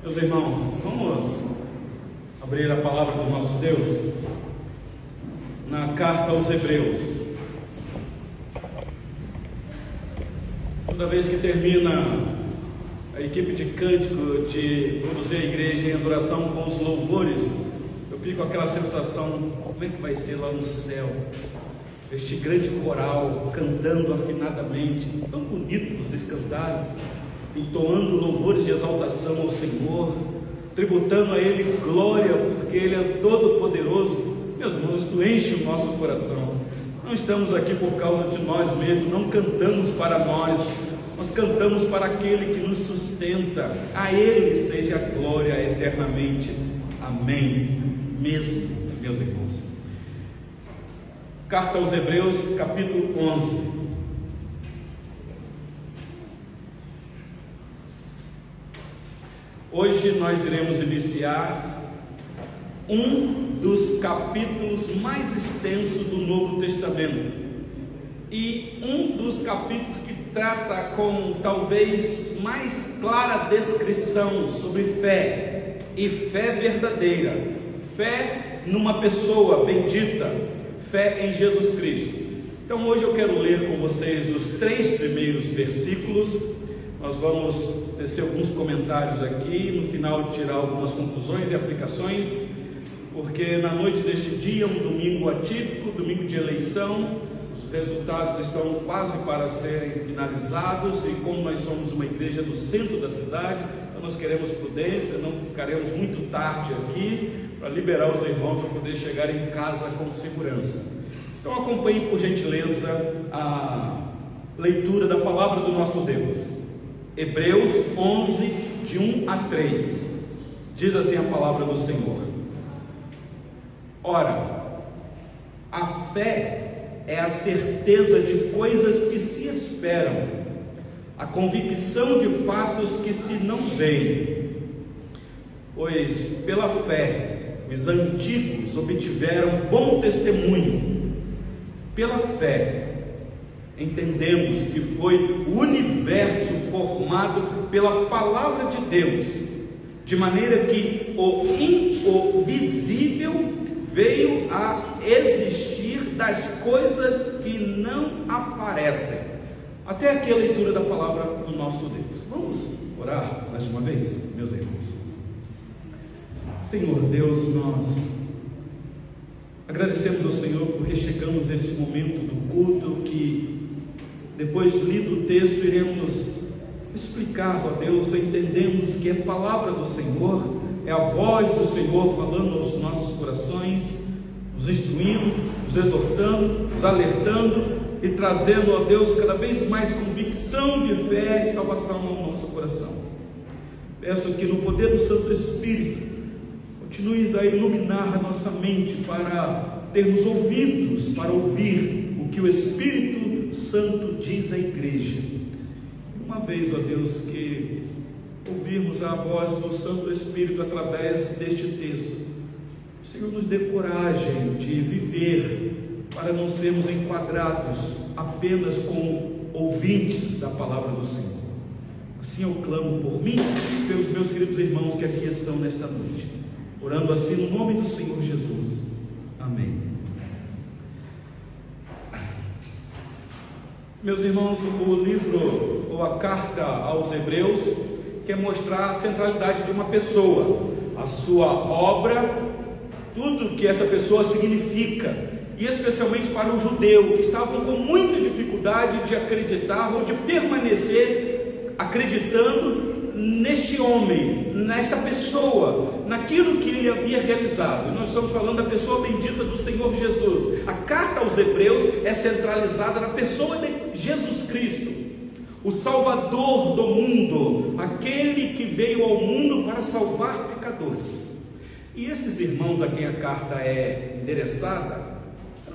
Meus irmãos, vamos abrir a palavra do nosso Deus na carta aos Hebreus. Toda vez que termina a equipe de cântico de conduzir a igreja em adoração com os louvores, eu fico com aquela sensação: como é que vai ser lá no céu? Este grande coral cantando afinadamente, tão bonito vocês cantaram entoando louvores de exaltação ao Senhor, tributando a Ele glória, porque Ele é todo-poderoso. Meus irmãos, isso enche o nosso coração. Não estamos aqui por causa de nós mesmos, não cantamos para nós, nós cantamos para aquele que nos sustenta. A Ele seja a glória eternamente. Amém. Mesmo, meus irmãos. Carta aos Hebreus, capítulo 11. Hoje nós iremos iniciar um dos capítulos mais extensos do Novo Testamento. E um dos capítulos que trata com talvez mais clara descrição sobre fé e fé verdadeira, fé numa pessoa bendita, fé em Jesus Cristo. Então hoje eu quero ler com vocês os três primeiros versículos. Nós vamos tecer alguns comentários aqui, no final tirar algumas conclusões e aplicações, porque na noite deste dia, um domingo atípico, domingo de eleição, os resultados estão quase para serem finalizados e como nós somos uma igreja do centro da cidade, então nós queremos prudência, não ficaremos muito tarde aqui para liberar os irmãos para poder chegar em casa com segurança. Então acompanhe por gentileza a leitura da palavra do nosso Deus. Hebreus 11, de 1 a 3. Diz assim a palavra do Senhor: Ora, a fé é a certeza de coisas que se esperam, a convicção de fatos que se não veem. Pois pela fé os antigos obtiveram bom testemunho. Pela fé entendemos que foi o universo formado pela palavra de Deus, de maneira que o invisível veio a existir das coisas que não aparecem. Até aqui a leitura da palavra do nosso Deus. Vamos orar mais uma vez, meus irmãos. Senhor Deus, nós agradecemos ao Senhor porque chegamos nesse momento do culto que depois de lido o texto, iremos explicar, ó Deus, entendemos que é palavra do Senhor, é a voz do Senhor falando aos nossos corações, nos instruindo, nos exortando, nos alertando e trazendo, ó Deus, cada vez mais convicção de fé e salvação ao nosso coração. Peço que no poder do Santo Espírito, continues a iluminar a nossa mente para termos ouvidos para ouvir o que o Espírito Santo diz a igreja. Uma vez, ó Deus, que ouvirmos a voz do Santo Espírito através deste texto, o Senhor nos dê coragem de viver para não sermos enquadrados apenas como ouvintes da palavra do Senhor. Assim eu clamo por mim e pelos meus queridos irmãos que aqui estão nesta noite. Orando assim no nome do Senhor Jesus. Amém. Meus irmãos, o livro ou a carta aos Hebreus quer mostrar a centralidade de uma pessoa, a sua obra, tudo que essa pessoa significa, e especialmente para o judeu que estavam com muita dificuldade de acreditar ou de permanecer acreditando neste homem, nesta pessoa, naquilo que ele havia realizado. Nós estamos falando da pessoa bendita do Senhor Jesus. A carta aos Hebreus é centralizada na pessoa de Jesus Cristo, o Salvador do mundo, aquele que veio ao mundo para salvar pecadores. E esses irmãos a quem a carta é endereçada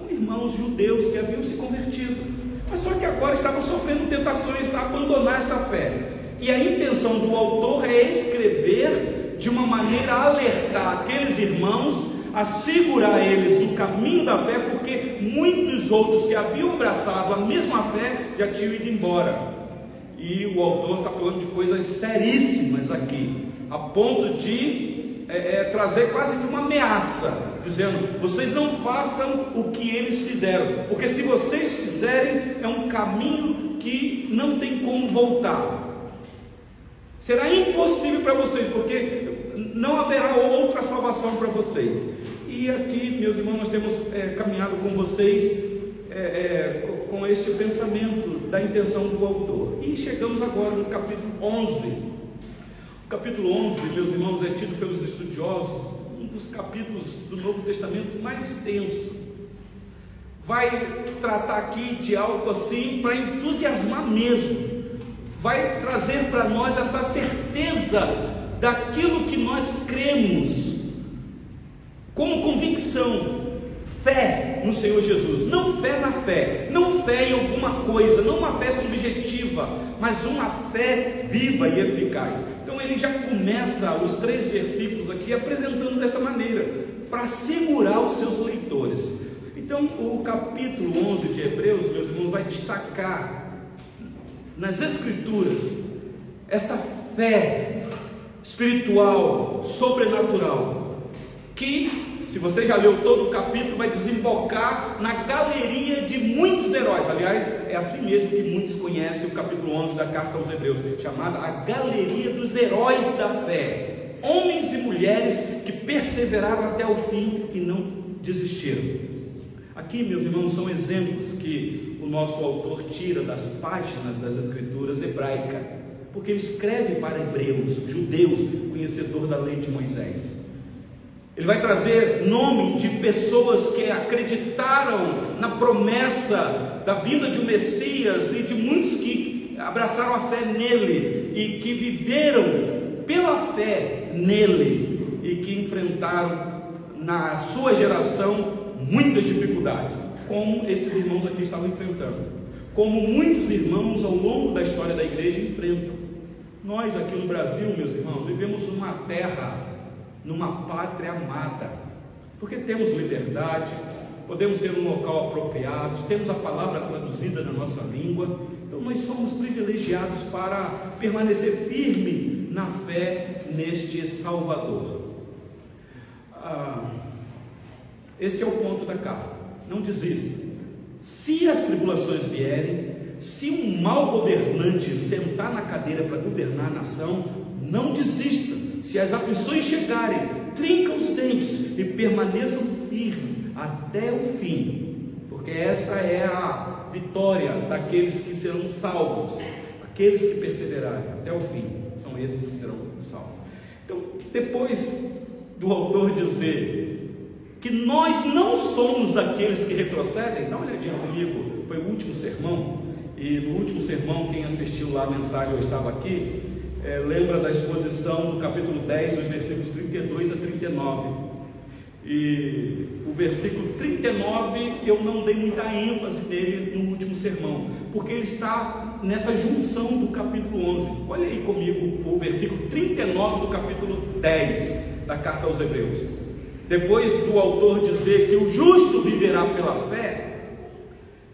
eram irmãos judeus que haviam se convertido, mas só que agora estavam sofrendo tentações a abandonar esta fé. E a intenção do autor é escrever de uma maneira a alertar aqueles irmãos, a segurar eles no caminho da fé, porque muitos outros que haviam abraçado a mesma fé já tinham ido embora. e o autor está falando de coisas seríssimas aqui, a ponto de é, é, trazer quase que uma ameaça, dizendo: vocês não façam o que eles fizeram, porque se vocês fizerem, é um caminho que não tem como voltar. Será impossível para vocês, porque não haverá outra salvação para vocês. E aqui, meus irmãos, nós temos é, caminhado com vocês é, é, com este pensamento da intenção do autor. E chegamos agora no capítulo 11. O capítulo 11, meus irmãos, é tido pelos estudiosos um dos capítulos do Novo Testamento mais extenso. Vai tratar aqui de algo assim para entusiasmar mesmo. Vai trazer para nós essa certeza daquilo que nós cremos, como convicção, Fé no Senhor Jesus, não fé na fé, não fé em alguma coisa, não uma fé subjetiva, mas uma fé viva e eficaz. Então ele já começa os três versículos aqui apresentando dessa maneira, para segurar os seus leitores. Então o capítulo 11 de Hebreus, meus irmãos, vai destacar nas Escrituras esta fé espiritual, sobrenatural, que se você já leu todo o capítulo, vai desembocar na galeria de muitos heróis. Aliás, é assim mesmo que muitos conhecem o capítulo 11 da carta aos Hebreus, chamada a galeria dos heróis da fé. Homens e mulheres que perseveraram até o fim e não desistiram. Aqui, meus irmãos, são exemplos que o nosso autor tira das páginas das escrituras hebraicas, porque ele escreve para hebreus, judeus, conhecedor da lei de Moisés. Ele vai trazer nome de pessoas que acreditaram na promessa da vinda de um Messias e de muitos que abraçaram a fé nele e que viveram pela fé nele e que enfrentaram na sua geração muitas dificuldades, como esses irmãos aqui estavam enfrentando, como muitos irmãos ao longo da história da igreja enfrentam. Nós aqui no Brasil, meus irmãos, vivemos numa terra numa pátria amada, porque temos liberdade, podemos ter um local apropriado, temos a palavra traduzida na nossa língua, então nós somos privilegiados para permanecer firme na fé neste Salvador. Ah, este é o ponto da carta. Não desista. Se as tribulações vierem, se um mau governante sentar na cadeira para governar a nação, não desista. Se as aflições chegarem, trinca os dentes e permaneçam firmes até o fim, porque esta é a vitória daqueles que serão salvos, aqueles que perseverarem até o fim, são esses que serão salvos. Então, depois do autor dizer que nós não somos daqueles que retrocedem, dá uma olhadinha comigo, foi o último sermão, e no último sermão, quem assistiu lá a mensagem, eu estava aqui, é, lembra da exposição do capítulo 10, dos versículos 32 a 39. E o versículo 39 eu não dei muita ênfase nele no último sermão, porque ele está nessa junção do capítulo 11. Olha aí comigo o versículo 39 do capítulo 10 da carta aos Hebreus. Depois do autor dizer que o justo viverá pela fé,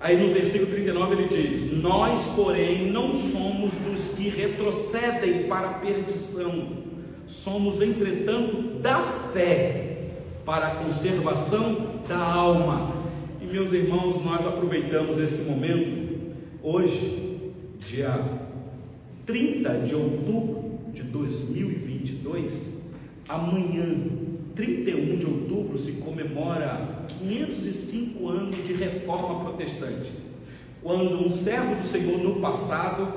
Aí no versículo 39 ele diz: Nós, porém, não somos dos que retrocedem para a perdição, somos, entretanto, da fé para a conservação da alma. E meus irmãos, nós aproveitamos esse momento, hoje, dia 30 de outubro de 2022, amanhã, 31 de outubro, se comemora 505 anos de reforma protestante. Quando um servo do Senhor no passado,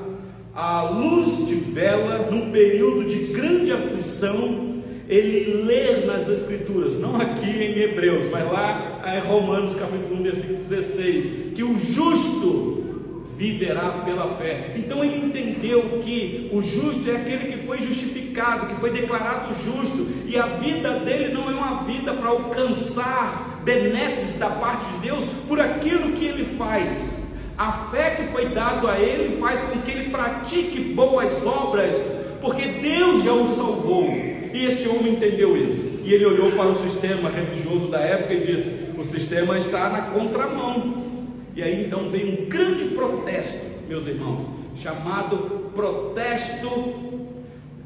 à luz de vela, num período de grande aflição, ele lê nas Escrituras, não aqui em Hebreus, mas lá em Romanos capítulo 1, versículo 16, que o justo viverá pela fé. Então ele entendeu que o justo é aquele que foi justificado, que foi declarado justo, e a vida dele não é uma vida para alcançar benesses da parte de Deus por aquilo que ele faz. A fé que foi dado a ele faz com que ele pratique boas obras, porque Deus já o salvou. E este homem entendeu isso. E ele olhou para o sistema religioso da época e disse: o sistema está na contramão. E aí então veio um grande protesto, meus irmãos, chamado protesto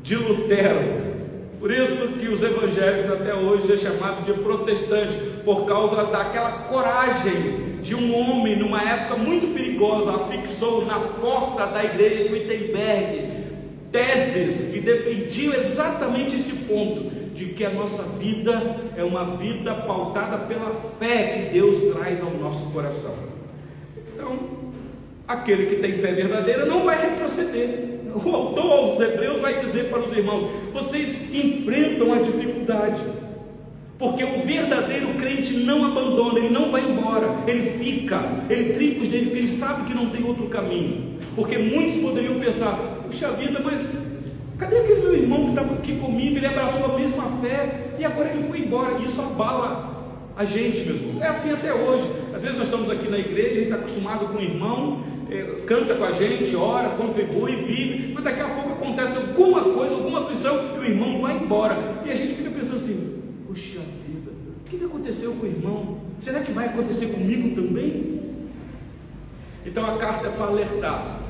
de Lutero. Por isso que os evangélicos até hoje é chamado de protestante, por causa daquela coragem de um homem numa época muito perigosa, afixou na porta da igreja de Wittenberg teses que defendiam exatamente este ponto de que a nossa vida é uma vida pautada pela fé que Deus traz ao nosso coração. Então, aquele que tem fé verdadeira não vai retroceder. O autor aos Hebreus vai dizer para os irmãos: vocês enfrentam a dificuldade, porque o verdadeiro crente não abandona, ele não vai embora, ele fica, ele trinca os dedos, porque ele sabe que não tem outro caminho. Porque muitos poderiam pensar: puxa vida, mas cadê aquele meu irmão que estava aqui comigo? Ele abraçou a mesma fé e agora ele foi embora. Isso abala a gente, meu irmão. É assim até hoje. Às vezes nós estamos aqui na igreja, a gente está acostumado com o irmão, é, canta com a gente, ora, contribui, vive, mas daqui a pouco acontece alguma coisa, alguma aflição e o irmão vai embora. E a gente fica pensando assim: puxa vida, o que aconteceu com o irmão? Será que vai acontecer comigo também? Então a carta é para alertar.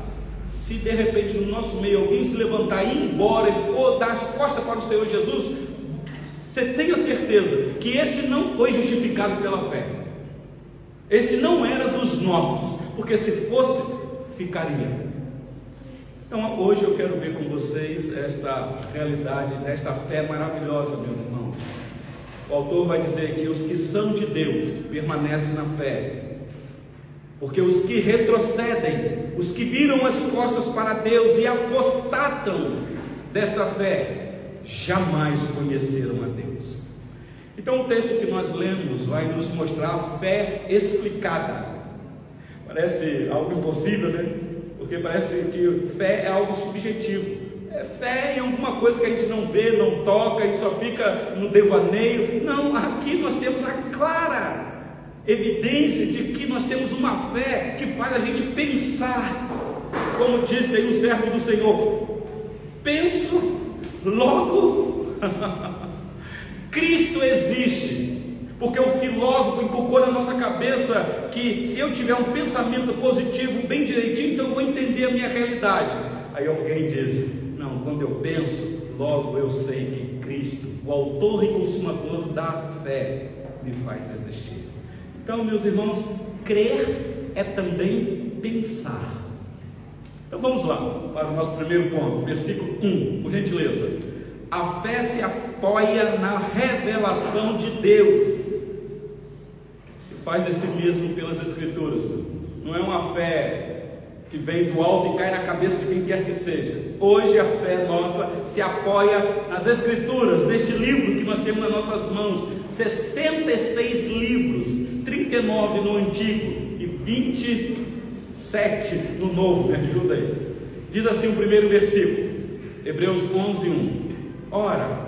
Se de repente no nosso meio alguém se levantar e ir embora e for dar as costas para o Senhor Jesus, você tenha certeza que esse não foi justificado pela fé. Esse não era dos nossos, porque se fosse, ficaria. Então hoje eu quero ver com vocês esta realidade desta fé maravilhosa, meus irmãos. O autor vai dizer que os que são de Deus permanecem na fé, porque os que retrocedem, os que viram as costas para Deus e apostatam desta fé, jamais conheceram a Deus. Então, o texto que nós lemos vai nos mostrar a fé explicada. Parece algo impossível, né? Porque parece que fé é algo subjetivo. É fé em alguma coisa que a gente não vê, não toca, a gente só fica no devaneio. Não, aqui nós temos a clara evidência de que nós temos uma fé que faz a gente pensar, como disse aí o servo do Senhor: penso, logo Cristo existe. Porque o filósofo inculcou na nossa cabeça que se eu tiver um pensamento positivo bem direitinho, então eu vou entender a minha realidade. Aí alguém disse: Não, quando eu penso, logo eu sei que Cristo, o autor e consumador da fé, me faz existir. Então, meus irmãos, crer é também pensar. Então vamos lá para o nosso primeiro ponto, versículo 1, por gentileza. A fé se apoia na revelação de Deus. E faz desse mesmo pelas Escrituras. Não é uma fé que vem do alto e cai na cabeça de quem quer que seja. Hoje a fé nossa se apoia nas Escrituras, neste livro que nós temos nas nossas mãos. 66 livros 39 no Antigo e 27 no Novo, me ajuda aí. Diz assim o primeiro versículo, Hebreus 11, 1. Ora,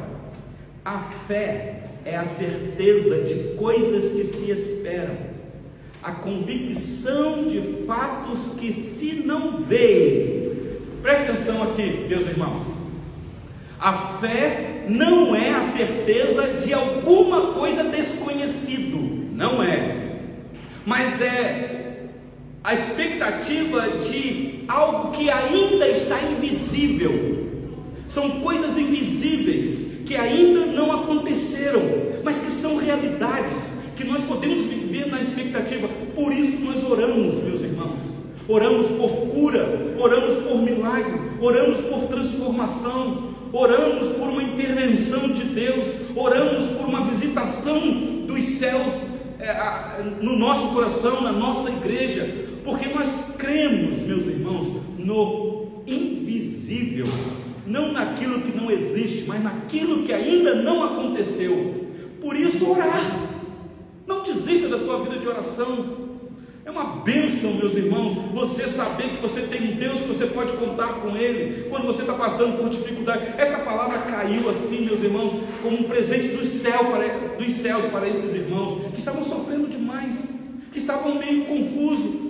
a fé é a certeza de coisas que se esperam, a convicção de fatos que se não veem. Preste atenção aqui, meus irmãos. A fé não é a certeza de alguma coisa desconhecido não é. Mas é a expectativa de algo que ainda está invisível. São coisas invisíveis que ainda não aconteceram, mas que são realidades que nós podemos viver na expectativa. Por isso nós oramos, meus irmãos. Oramos por cura, oramos por milagre, oramos por transformação, oramos por uma intervenção de Deus, oramos por uma visitação dos céus é, no nosso coração, na nossa igreja, porque nós cremos, meus irmãos, no invisível, não naquilo que não existe, mas naquilo que ainda não aconteceu. Por isso, orar. Não desista da tua vida de oração. É uma bênção, meus irmãos, você saber que você tem um Deus que você pode contar com Ele quando você está passando por dificuldade. Esta palavra caiu assim, meus irmãos, como um presente do céu para, dos céus para esses irmãos que estavam sofrendo demais, que estavam meio confusos.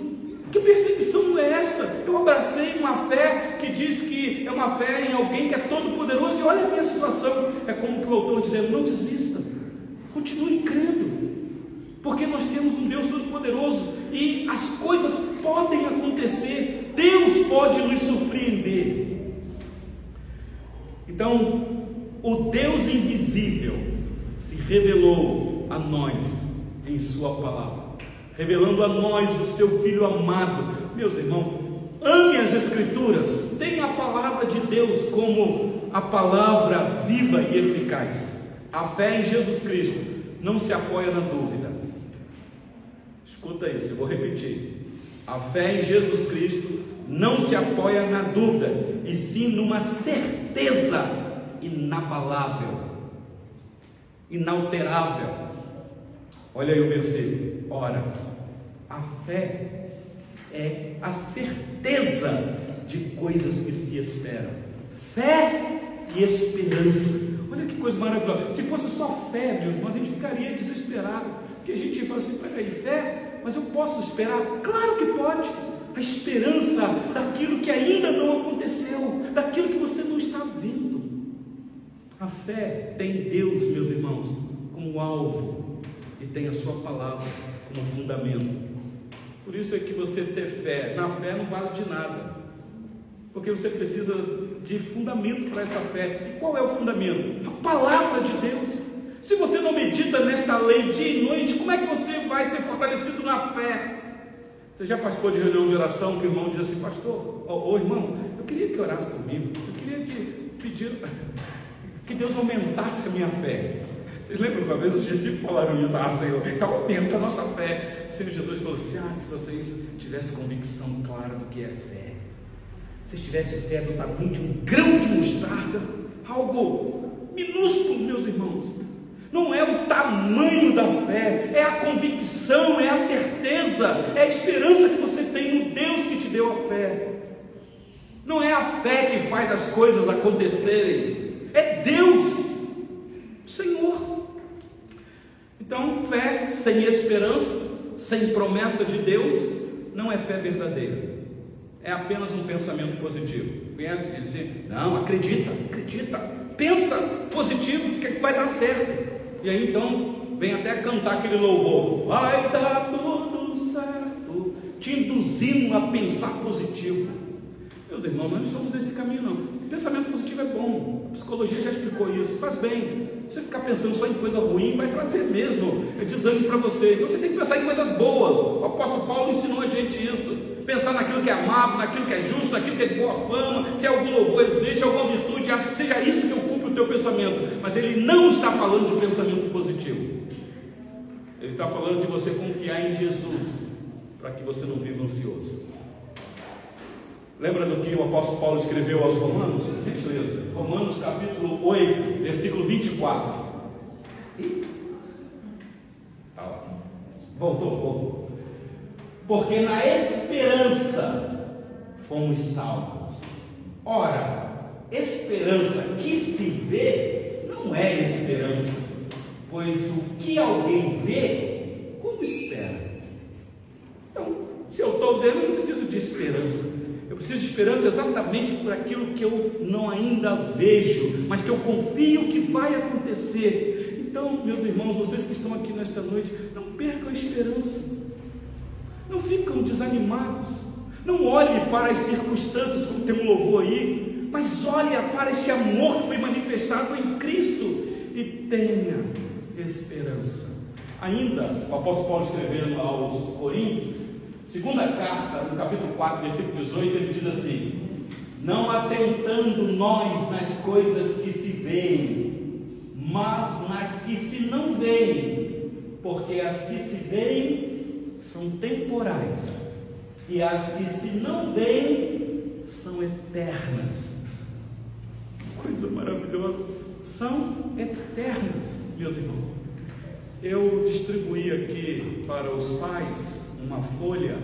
Que perseguição é esta? Eu abracei uma fé que diz que é uma fé em alguém que é todo poderoso e olha a minha situação. É como o autor dizendo: não desista, continue crendo, porque nós temos um Deus todo-poderoso e as coisas podem acontecer, Deus pode nos surpreender. Então, o Deus invisível se revelou a nós em Sua palavra, revelando a nós o Seu Filho amado. Meus irmãos, ame as Escrituras, tenha a palavra de Deus como a palavra viva e eficaz. A fé em Jesus Cristo não se apoia na dúvida. Escuta isso, eu vou repetir. A fé em Jesus Cristo não se apoia na dúvida, e sim numa certeza inabalável, inalterável. Olha aí o versículo. Ora, a fé é a certeza de coisas que se esperam. Fé e esperança. Olha que coisa maravilhosa. Se fosse só fé, meus irmãos, a gente ficaria desesperado. Porque a gente fala assim: peraí, fé, mas eu posso esperar? Claro que pode a esperança daquilo que ainda não aconteceu, daquilo que você não está vendo. A fé tem Deus, meus irmãos, como alvo e tem a sua palavra como fundamento. Por isso é que você ter fé, na fé não vale de nada, porque você precisa de fundamento para essa fé. E qual é o fundamento? A palavra de Deus. Se você não medita nesta lei dia e noite, como é que você vai ser fortalecido na fé? Você já participou de reunião de oração que o irmão diz assim, pastor, ô irmão, eu queria que orasse comigo, eu queria que pedir que Deus aumentasse a minha fé. Vocês lembram que uma vez os discípulos falaram isso? Ah, Senhor, então aumenta a nossa fé. O Senhor Jesus falou assim: Ah, se vocês tivessem convicção clara do que é fé, se tivessem fé do tamanho de um grão de mostarda, algo minúsculo, meus irmãos, não é o tamanho da fé, é a convicção, é a certeza, é a esperança que você tem no Deus que te deu a fé. Não é a fé que faz as coisas acontecerem, Então, fé sem esperança, sem promessa de Deus, não é fé verdadeira. É apenas um pensamento positivo. Conhece? Dizer, não, acredita, acredita, pensa positivo, que, é que vai dar certo. E aí então vem até cantar aquele louvor: Vai dar tudo certo, te induzindo a pensar positivo. Meus irmãos, nós não somos desse caminho, não. Pensamento positivo é bom, psicologia já explicou isso, faz bem. Você ficar pensando só em coisa ruim vai trazer mesmo desânimo para você. Então você tem que pensar em coisas boas. O apóstolo Paulo ensinou a gente isso. Pensar naquilo que é amável, naquilo que é justo, naquilo que é de boa fama, se algum louvor existe, alguma virtude, seja isso que ocupe o teu pensamento. Mas ele não está falando de pensamento positivo. Ele está falando de você confiar em Jesus, para que você não viva ansioso. Lembra do que o apóstolo Paulo escreveu aos Romanos? Gentileza. Romanos capítulo 8, versículo 24. Tá lá. Voltou, voltou. Porque na esperança fomos salvos. Ora, esperança que se vê não é esperança, pois o que alguém vê, como espera? Então, se eu estou vendo, eu não preciso de esperança. Eu preciso de esperança exatamente por aquilo que eu não ainda vejo, mas que eu confio que vai acontecer. Então, meus irmãos, vocês que estão aqui nesta noite, não percam a esperança. Não ficam desanimados. Não olhe para as circunstâncias como tem um louvor aí, mas olhe para este amor que foi manifestado em Cristo e tenha esperança. Ainda, o apóstolo Paulo escrevendo aos Coríntios, Segunda carta, no capítulo 4, versículo 18, ele diz assim: Não atentando nós nas coisas que se veem, mas nas que se não veem, porque as que se veem são temporais, e as que se não veem são eternas. Coisa maravilhosa, são eternas, meus irmãos. Eu distribuí aqui para os pais uma folha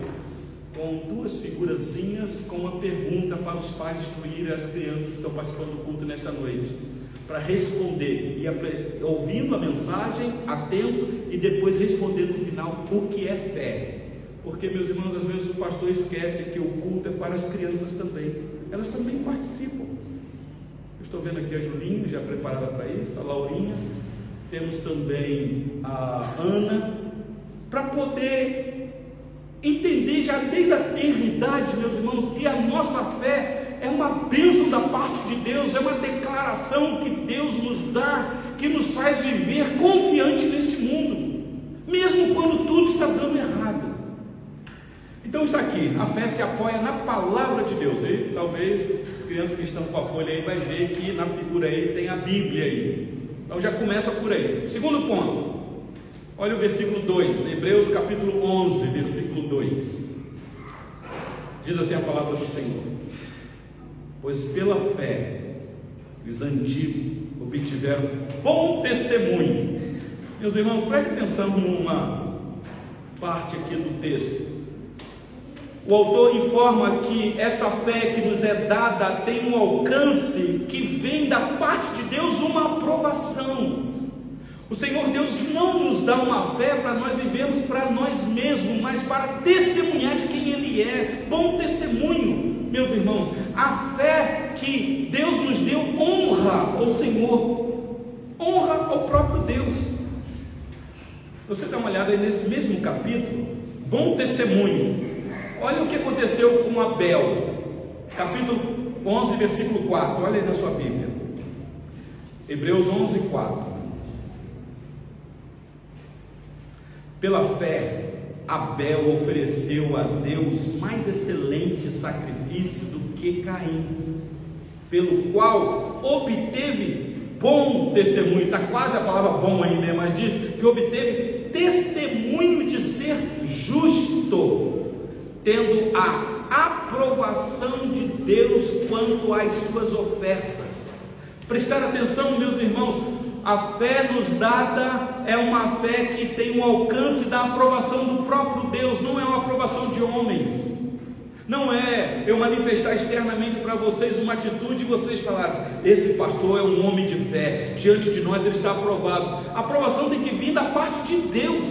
com duas figurazinhas com uma pergunta para os pais instruírem as crianças que estão participando do culto nesta noite, para responder, e ouvindo a mensagem, atento e depois responder no final o que é fé. Porque, meus irmãos, às vezes o pastor esquece que o culto é para as crianças também, elas também participam. Eu estou vendo aqui a Julinha, já preparada para isso, a Laurinha, temos também a Ana, para poder entender já desde a tenridade, meus irmãos, que a nossa fé é uma bênção da parte de Deus, é uma declaração que Deus nos dá, que nos faz viver confiante neste mundo, mesmo quando tudo está dando errado. Então está aqui, a fé se apoia na palavra de Deus. E talvez as crianças que estão com a folha aí vai ver que na figura aí tem a Bíblia aí. Então já começa por aí. Segundo ponto. Olha o versículo 2, Hebreus capítulo 11, versículo 2. Diz assim a palavra do Senhor: Pois pela fé os antigos obtiveram bom testemunho. Meus irmãos, preste atenção numa parte aqui do texto. O autor informa que esta fé que nos é dada tem um alcance que vem da parte de Deus uma aprovação. O Senhor Deus não nos dá uma fé para nós vivermos para nós mesmos, mas para testemunhar de quem Ele é. Bom testemunho, meus irmãos. A fé que Deus nos deu honra ao Senhor, honra ao próprio Deus. Você dá uma olhada aí nesse mesmo capítulo, bom testemunho. Olha o que aconteceu com Abel, capítulo 11, versículo 4. Olha aí na sua Bíblia. Hebreus 11, 4. Pela fé, Abel ofereceu a Deus mais excelente sacrifício do que Caim, pelo qual obteve bom testemunho. Está quase a palavra bom aí, né? Mas diz que obteve testemunho de ser justo tendo a aprovação de Deus quanto às suas ofertas. Prestar atenção, meus irmãos, a fé nos dada é uma fé que tem um alcance da aprovação do próprio Deus, não é uma aprovação de homens. Não é eu manifestar externamente para vocês uma atitude e vocês falarem, esse pastor é um homem de fé, diante de nós ele está aprovado. A aprovação tem que vir da parte de Deus.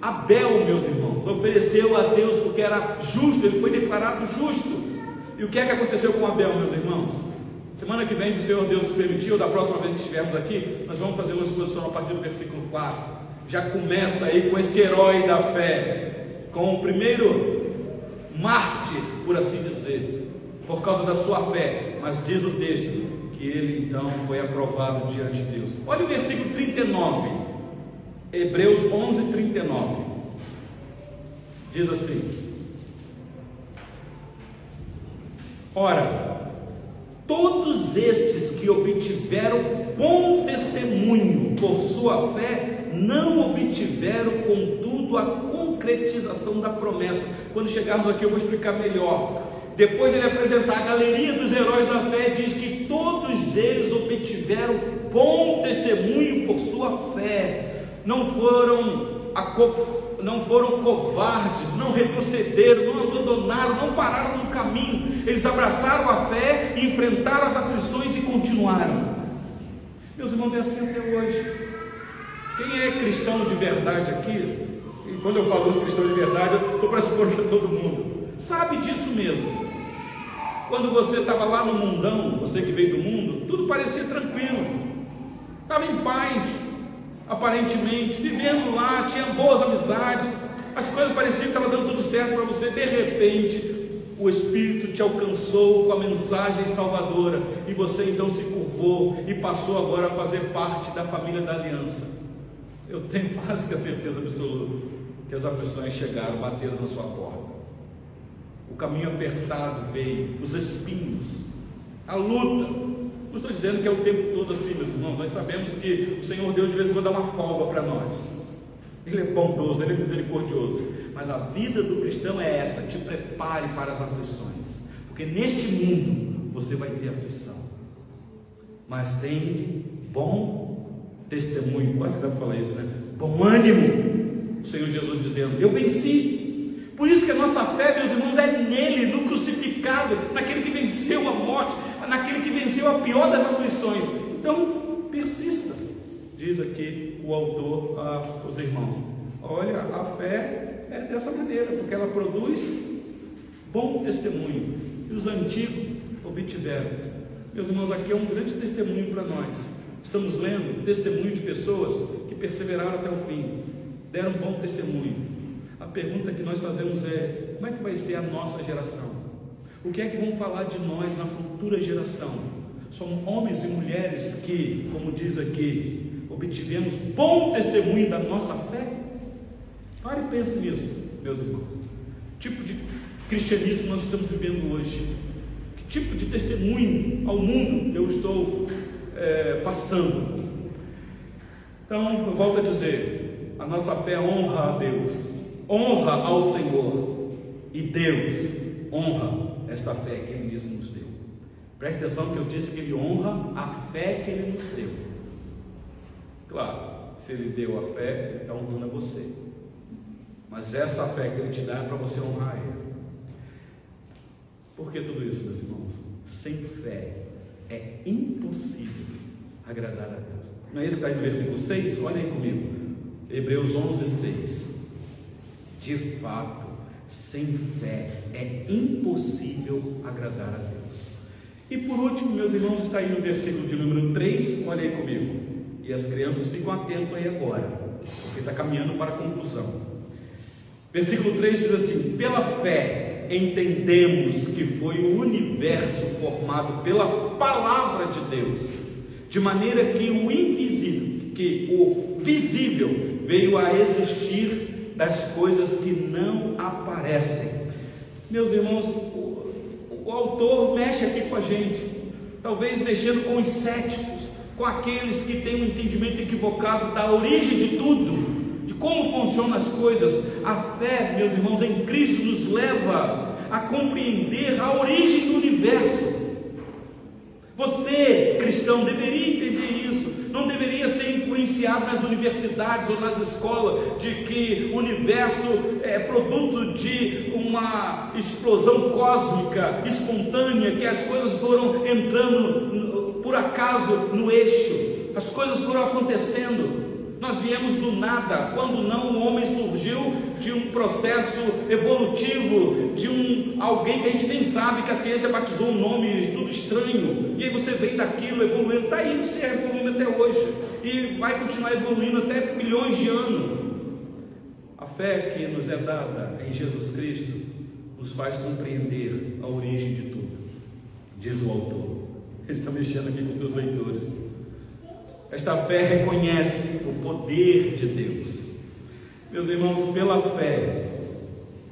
Abel, meus irmãos, ofereceu a Deus porque era justo, ele foi declarado justo. E o que é que aconteceu com Abel, meus irmãos? Semana que vem, se o Senhor Deus nos permitir, ou da próxima vez que estivermos aqui, nós vamos fazer uma exposição a partir do versículo 4. Já começa aí com este herói da fé, com o primeiro mártir, por assim dizer, por causa da sua fé. Mas diz o texto que ele então foi aprovado diante de Deus. Olha o versículo 39. Hebreus 11, 39. Diz assim: Ora, todos estes que obtiveram bom testemunho por sua fé, não obtiveram, contudo, a concretização da promessa. Quando chegarmos aqui, eu vou explicar melhor. Depois de ele apresentar a galeria dos heróis da fé, diz que todos eles obtiveram bom testemunho por sua fé não foram, não foram covardes, não retrocederam, não abandonaram, não pararam no caminho, eles abraçaram a fé, enfrentaram as aflições e continuaram. Meus irmãos, é assim até hoje. Quem é cristão de verdade aqui, e quando eu falo os cristãos de verdade, eu estou pressupondo que é todo mundo, sabe disso mesmo. Quando você estava lá no mundão, você que veio do mundo, tudo parecia tranquilo, estava em paz, aparentemente, vivendo lá, tinha boas amizades, as coisas pareciam que estavam dando tudo certo para você, de repente, o Espírito te alcançou com a mensagem salvadora, e você então se curvou e passou agora a fazer parte da família da aliança. Eu tenho quase que a certeza absoluta que as aflições chegaram, bateram na sua porta. O caminho apertado veio, os espinhos, a luta, não estou dizendo que é o tempo todo assim, meus irmãos. Nós sabemos que o Senhor Deus de vez em quando dá uma folga para nós. Ele é bondoso, ele é misericordioso. Mas a vida do cristão é esta: te prepare para as aflições. Porque neste mundo você vai ter aflição. Mas tem bom testemunho. Quase que dá para falar isso, né? Bom ânimo. O Senhor Jesus dizendo: Eu venci. Por isso que a nossa fé, meus irmãos, é nele, no crucificado, naquele que venceu a morte naquele que venceu a pior das aflições. Então, persista, diz aqui o autor aos irmãos. Olha, a fé é dessa maneira, porque ela produz bom testemunho. E os antigos obtiveram. Meus irmãos, aqui é um grande testemunho para nós. Estamos lendo testemunho de pessoas que perseveraram até o fim, deram bom testemunho. A pergunta que nós fazemos é: como é que vai ser a nossa geração? O que é que vão falar de nós na futura geração? São homens e mulheres que, como diz aqui, obtivemos bom testemunho da nossa fé? Pare e pense nisso, meus irmãos. Tipo de cristianismo nós estamos vivendo hoje? Que tipo de testemunho ao mundo eu estou é, passando? Então, eu volto a dizer: a nossa fé honra a Deus, honra ao Senhor, e Deus honra esta fé que Ele mesmo nos deu. Preste atenção que eu disse que Ele honra a fé que Ele nos deu. Claro, se Ele deu a fé, Ele está honrando a você. Mas essa fé que Ele te dá é para você honrar Ele. Por que tudo isso, meus irmãos? Sem fé é impossível agradar a Deus. Não é isso que está no versículo 6? Olha aí comigo. Hebreus 11, 6. De fato, sem fé é impossível agradar a Deus. E por último, meus irmãos, está aí no versículo de número 3, olha aí comigo. E as crianças ficam atentos aí agora, porque está caminhando para a conclusão. Versículo 3 diz assim: Pela fé entendemos que foi o universo formado pela palavra de Deus, de maneira que o invisível, que o visível veio a existir das coisas que não aparecem. Meus irmãos, o, o autor mexe aqui com a gente, talvez mexendo com os céticos, com aqueles que têm um entendimento equivocado da origem de tudo, de como funcionam as coisas. A fé, meus irmãos, em Cristo nos leva a compreender a origem do universo. Você, cristão, deveria entender isso não deveria ser influenciado nas universidades ou nas escolas de que o universo é produto de uma explosão cósmica espontânea, que as coisas foram entrando por acaso no eixo, as coisas foram acontecendo. Nós viemos do nada, quando não o homem surgiu de um processo evolutivo, de um alguém que a gente nem sabe, que a ciência batizou um nome tudo estranho, e aí você vem daquilo evoluindo, está indo se evoluindo até hoje, e vai continuar evoluindo até milhões de anos. A fé que nos é dada em Jesus Cristo nos faz compreender a origem de tudo, diz o autor. Ele está mexendo aqui com seus leitores. Esta fé reconhece o poder de Deus. Meus irmãos, pela fé,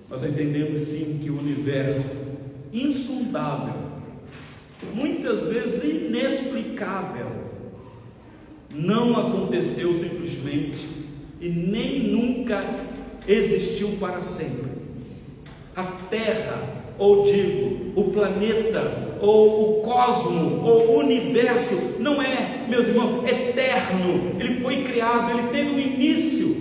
nós entendemos sim que o universo insondável, muitas vezes inexplicável, não aconteceu simplesmente e nem nunca existiu para sempre. A Terra ou digo, o planeta, ou o cosmo, ou o universo, não é, meus irmãos, eterno, ele foi criado, ele teve um início.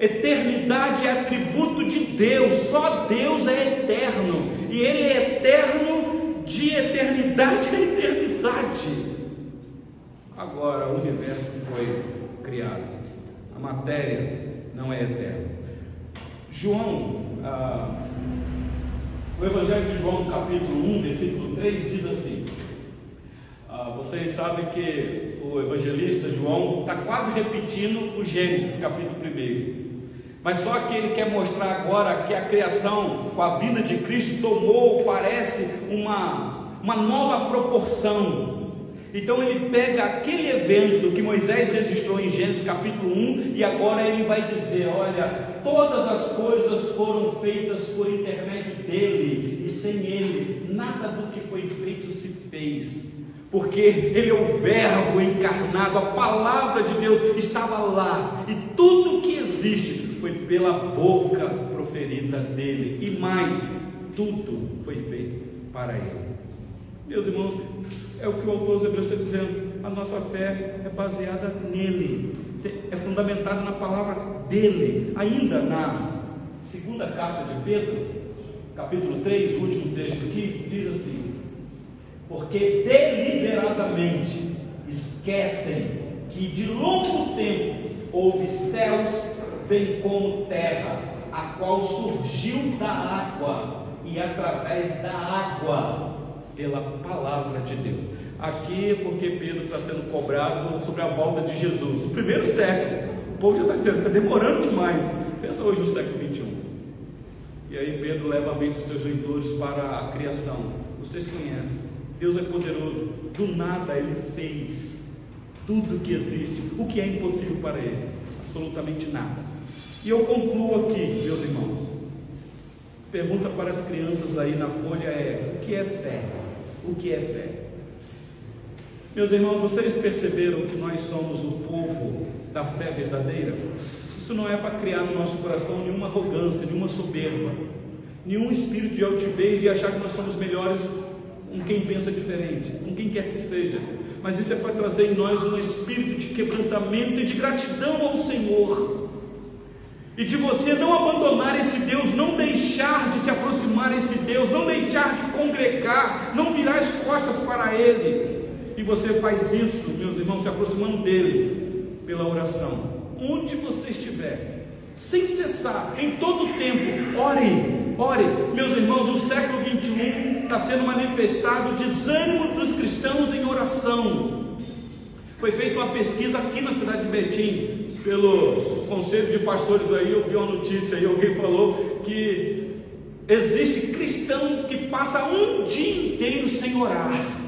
Eternidade é atributo de Deus, só Deus é eterno, e Ele é eterno de eternidade a eternidade. Agora, o universo foi criado, a matéria não é eterna. João, ah, o Evangelho de João, capítulo 1, versículo 3, diz assim: ah, Vocês sabem que o evangelista João está quase repetindo o Gênesis, capítulo 1. Mas só que ele quer mostrar agora que a criação, com a vida de Cristo, tomou, parece, uma, uma nova proporção. Então ele pega aquele evento que Moisés registrou em Gênesis capítulo 1 e agora ele vai dizer: Olha, todas as coisas foram feitas por intermédio dele e sem ele nada do que foi feito se fez. Porque ele é o Verbo encarnado, a palavra de Deus estava lá e tudo que existe foi pela boca proferida dele e mais, tudo foi feito para ele. Meus irmãos, é o que o autor dos Hebreus está dizendo. A nossa fé é baseada nele, é fundamentada na palavra dele. Ainda na segunda carta de Pedro, capítulo 3, o último texto aqui, diz assim: Porque deliberadamente esquecem que de longo tempo houve céus, bem como terra, a qual surgiu da água e através da água pela palavra de Deus. Aqui é porque Pedro está sendo cobrado sobre a volta de Jesus. O primeiro século, o povo já está dizendo, está demorando demais. Pensa hoje no século 21. E aí Pedro leva a mente dos seus leitores para a criação. Vocês conhecem. Deus é poderoso. Do nada ele fez tudo que existe. O que é impossível para ele? Absolutamente nada. E eu concluo aqui, meus irmãos. Pergunta para as crianças aí na folha é: o que é fé? O que é fé? Meus irmãos, vocês perceberam que nós somos o povo da fé verdadeira? Isso não é para criar no nosso coração nenhuma arrogância, nenhuma soberba, nenhum espírito de altivez de achar que nós somos melhores com quem pensa diferente, com quem quer que seja. Mas isso é para trazer em nós um espírito de quebrantamento e de gratidão ao Senhor. E de você não abandonar esse Deus, não deixar de se aproximar esse Deus, não deixar de congregar, não virar as costas para Ele. E você faz isso, meus irmãos, se aproximando dele pela oração onde você estiver, sem cessar, em todo o tempo, ore, ore. Meus irmãos, no século 21 está sendo manifestado o desânimo dos cristãos em oração. Foi feita uma pesquisa aqui na cidade de Betim, pelo conselho de pastores aí, eu vi uma notícia aí, alguém falou que existe cristão que passa um dia inteiro sem orar.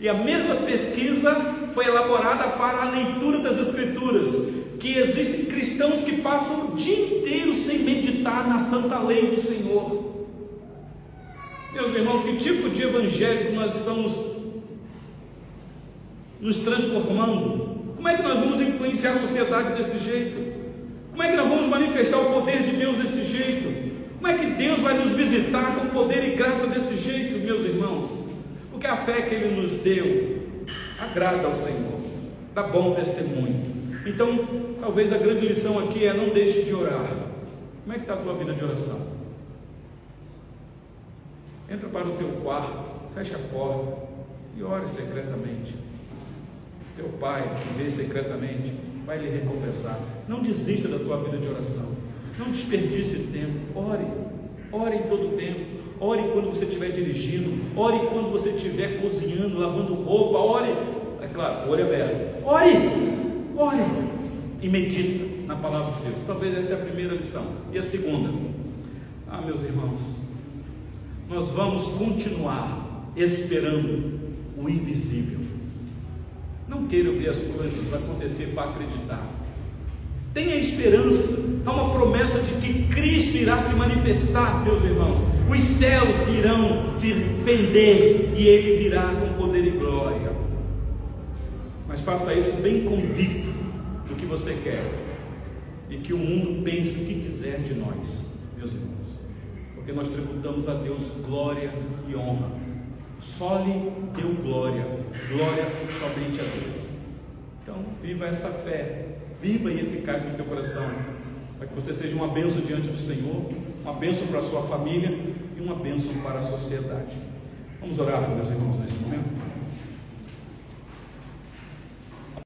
E a mesma pesquisa foi elaborada para a leitura das Escrituras, que existem cristãos que passam o dia inteiro sem meditar na santa lei do Senhor. Meus irmãos, que tipo de evangelho nós estamos nos transformando? Como é que nós vamos influenciar a sociedade desse jeito? Como é que nós vamos manifestar o poder de Deus desse jeito? Como é que Deus vai nos visitar com poder e graça desse jeito, meus irmãos? Porque a fé que Ele nos deu agrada ao Senhor, dá bom testemunho. Então, talvez a grande lição aqui é não deixe de orar. Como é que está a tua vida de oração? Entra para o teu quarto, fecha a porta e ore secretamente. Teu pai, que vê secretamente, vai lhe recompensar. Não desista da tua vida de oração. Não desperdice tempo. Ore. Ore em todo tempo. Ore quando você estiver dirigindo, ore quando você estiver cozinhando, lavando roupa, ore, é claro, olho aberto. Ore, ore e medita na palavra de Deus. Talvez essa é a primeira lição. E a segunda, ah, meus irmãos, nós vamos continuar esperando o invisível. Não queira ver as coisas acontecer para acreditar. Tenha esperança. Há uma promessa de que Cristo irá se manifestar, meus irmãos. Os céus irão se fender e Ele virá com poder e glória. Mas faça isso bem convicto do que você quer e que o mundo pense o que quiser de nós, meus irmãos. Porque nós tributamos a Deus glória e honra. Só lhe deu glória, glória somente a Deus. Então, viva essa fé viva e eficaz no teu coração, para que você seja uma bênção diante do Senhor, uma bênção para a sua família e uma bênção para a sociedade. Vamos orar, meus irmãos, nesse momento.